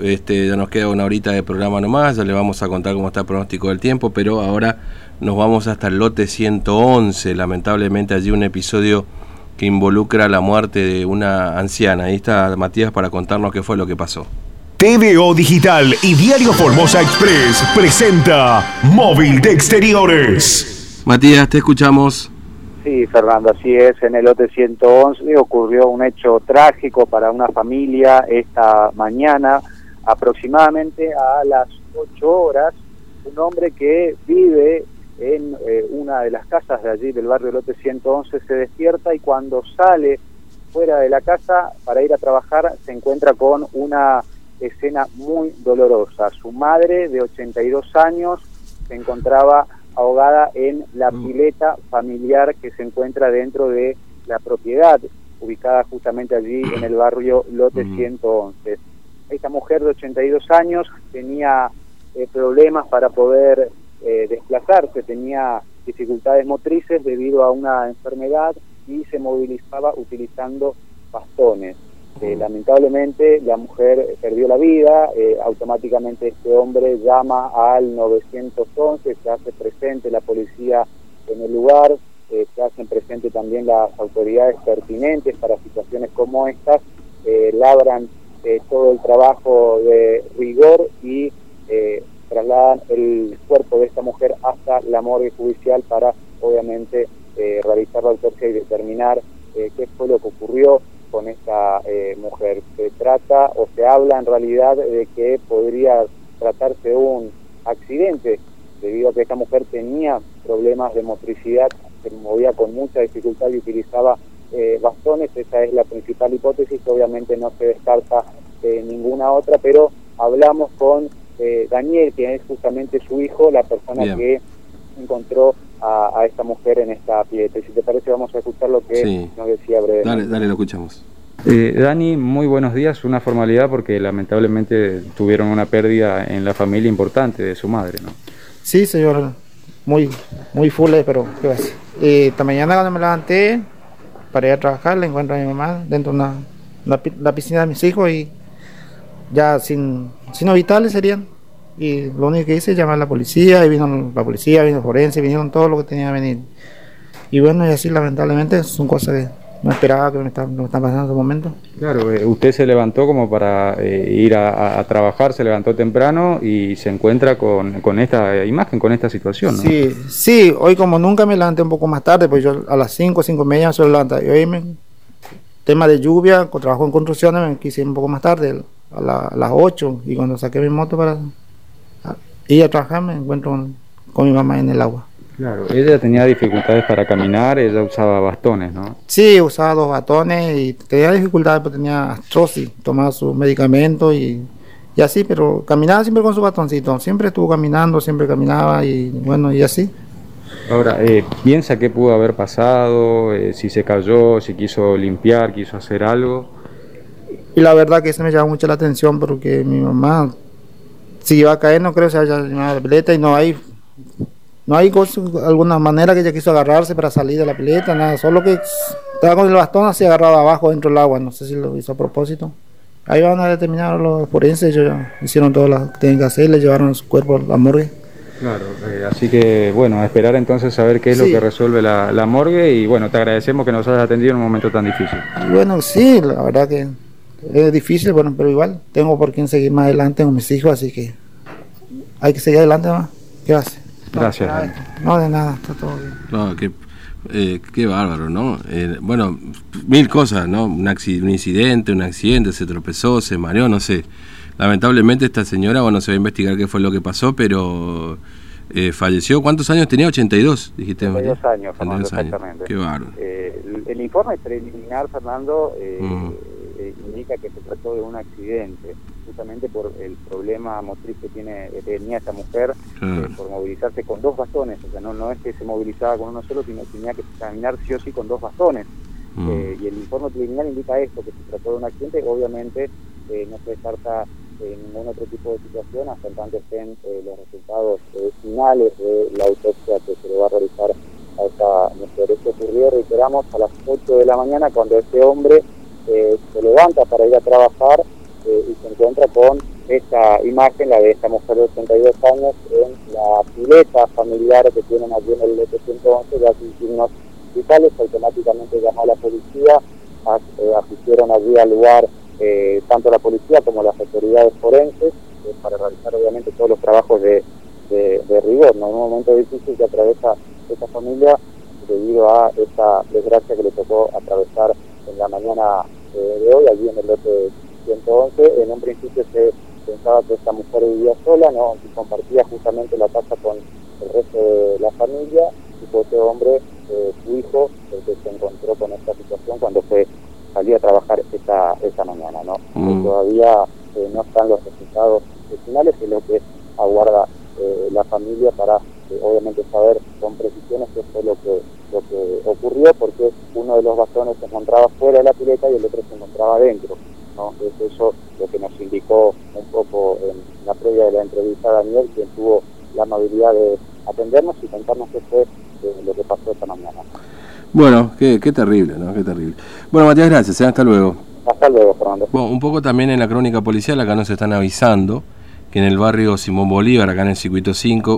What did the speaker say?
Este, ya nos queda una horita de programa nomás, ya le vamos a contar cómo está el pronóstico del tiempo, pero ahora nos vamos hasta el lote 111, lamentablemente allí un episodio que involucra la muerte de una anciana. Ahí está Matías para contarnos qué fue lo que pasó. TVO Digital y Diario Formosa Express presenta Móvil de Exteriores. Matías, te escuchamos. Sí, Fernando, así es. En el lote 111 ocurrió un hecho trágico para una familia esta mañana, aproximadamente a las 8 horas. Un hombre que vive en eh, una de las casas de allí del barrio lote 111 se despierta y cuando sale fuera de la casa para ir a trabajar se encuentra con una escena muy dolorosa. Su madre de 82 años se encontraba ahogada en la mm. pileta familiar que se encuentra dentro de la propiedad, ubicada justamente allí en el barrio Lote 111. Mm. Esta mujer de 82 años tenía eh, problemas para poder eh, desplazarse, tenía dificultades motrices debido a una enfermedad y se movilizaba utilizando bastones. Eh, lamentablemente la mujer perdió la vida, eh, automáticamente este hombre llama al 911, se hace presente la policía en el lugar, eh, se hacen presente también las autoridades pertinentes para situaciones como estas, labran todo el trabajo de rigor y trasladan el cuerpo de esta mujer hasta la morgue judicial para obviamente realizar la autopsia y determinar qué fue lo que ocurrió mujer. Se trata o se habla en realidad de que podría tratarse de un accidente, debido a que esta mujer tenía problemas de motricidad, se movía con mucha dificultad y utilizaba eh, bastones. Esa es la principal hipótesis, obviamente no se descarta eh, ninguna otra, pero hablamos con Daniel, quien es justamente su hijo, la persona que encontró a, esta mujer en esta pileta. Y si te parece, vamos a escuchar lo que nos decía brevemente. Dale, dale, lo escuchamos. Eh, Dani, muy buenos días. Una formalidad porque lamentablemente tuvieron una pérdida en la familia importante de su madre, ¿no? Sí, señor. Muy, muy full, eh, pero ¿qué pasa? Eh, esta mañana cuando me levanté para ir a trabajar, le encuentro a mi mamá dentro de la piscina de mis hijos y ya sin, sin vitales serían y lo único que hice es llamar a la policía, y vino la policía, vino forense, vinieron todo lo que tenía que venir. Y bueno, y así lamentablemente son cosas que no esperaba que me están, pasando en estos momentos. Claro, eh, usted se levantó como para eh, ir a, trabajar, se levantó temprano y se encuentra con, con, esta imagen, con esta situación, ¿no? Sí, sí, hoy como nunca me levanté un poco más tarde, pues yo a las 5, 5 y media me suelo levantar. Y hoy me, tema de lluvia, con trabajo en construcciones, me quise ir un poco más tarde, a, a las 8, y cuando saqué mi moto para y a trabajar me encuentro con, mi mamá en el agua. Claro, ella tenía dificultades para caminar, ella usaba bastones, ¿no? Sí, usaba dos bastones y tenía dificultades, porque tenía astrosis, tomaba sus medicamentos y, y, así, pero caminaba siempre con su bastoncito, siempre estuvo caminando, siempre caminaba y bueno, y así. Ahora, eh, ¿piensa qué pudo haber pasado? Eh, si se cayó, si quiso limpiar, quiso hacer algo. Y la verdad que eso me llama mucho la atención porque mi mamá si iba a caer no creo que se haya la pileta y no hay no hay alguna manera que ella quiso agarrarse para salir de la pileta, nada, solo que estaba con el bastón así agarrado abajo dentro del agua, no sé si lo hizo a propósito. Ahí van a determinar los forenses, ellos ya hicieron todo lo que tenían que hacer, le llevaron su cuerpo a la morgue. Claro, eh, así que bueno, a esperar entonces a ver qué es lo que resuelve la, la, morgue y bueno, te agradecemos que nos hayas atendido en un momento tan difícil. Bueno, sí, la verdad que es difícil, bueno, pero igual tengo por quién seguir más adelante con mis hijos, así que hay que seguir adelante más. ¿Qué hace? Gracias. No, de nada, está todo bien. No, qué, eh, qué bárbaro, ¿no? Eh, bueno, mil cosas, ¿no? Un, un incidente, un accidente, se tropezó, se mareó, no sé. Lamentablemente esta señora, bueno, se va a investigar qué fue lo que pasó, pero eh, falleció. ¿Cuántos años tenía? 82, dijiste. 82 años, Fernando, exactamente. Qué bárbaro. Eh, el, informe preliminar, Fernando, eh, mm. Eh, indica que se trató de un accidente, justamente por el problema motriz que tiene tenía esta mujer eh, por movilizarse con dos bastones, o sea, no, no es que se movilizaba con uno solo, sino que tenía que caminar sí o sí con dos bastones. Mm. Eh, y el informe preliminar indica esto, que se trató de un accidente, obviamente no se descarta ningún otro tipo de situación hasta tanto estén los resultados finales de la autopsia que se le va a realizar a esta mujer. Esto ocurrió, reiteramos, a las 8 de la mañana cuando este hombre eh, se levanta para ir a trabajar eh, y se encuentra con esta imagen, la de esta mujer de 82 años, en la pileta familiar que tienen allí en el lote 111, ya sin signos vitales, automáticamente llamó a la policía, eh, asistieron allí al lugar eh, tanto la policía como las autoridades forenses eh, para realizar obviamente todos los trabajos de, de, rigor, ¿no? en un momento difícil que atraviesa esta familia debido a esta desgracia que le tocó atravesar en la mañana de hoy, allí en el lote 111. En un principio se pensaba que esta mujer vivía sola, ¿no? y compartía justamente la casa con el resto de la familia, y fue este hombre, su hijo, el que se encontró con esta situación cuando fue salía a trabajar esa, esa mañana, ¿no? Mm. Todavía eh, no están los resultados finales, es lo que aguarda eh, la familia para eh, obviamente saber con precisiones qué fue lo que, lo que ocurrió, porque uno de los bastones se encontraba fuera de la pileta y el otro se encontraba dentro. ¿No? Es eso lo que nos indicó un poco en la previa de la entrevista a Daniel, quien tuvo la amabilidad de atendernos y contarnos qué fue lo que pasó esta mañana. Bueno, qué, qué terrible, ¿no? Qué terrible. Bueno, Matías, gracias. ¿eh? Hasta luego. Hasta luego, Fernando. Bueno, un poco también en la crónica policial, acá nos están avisando que en el barrio Simón Bolívar, acá en el circuito 5,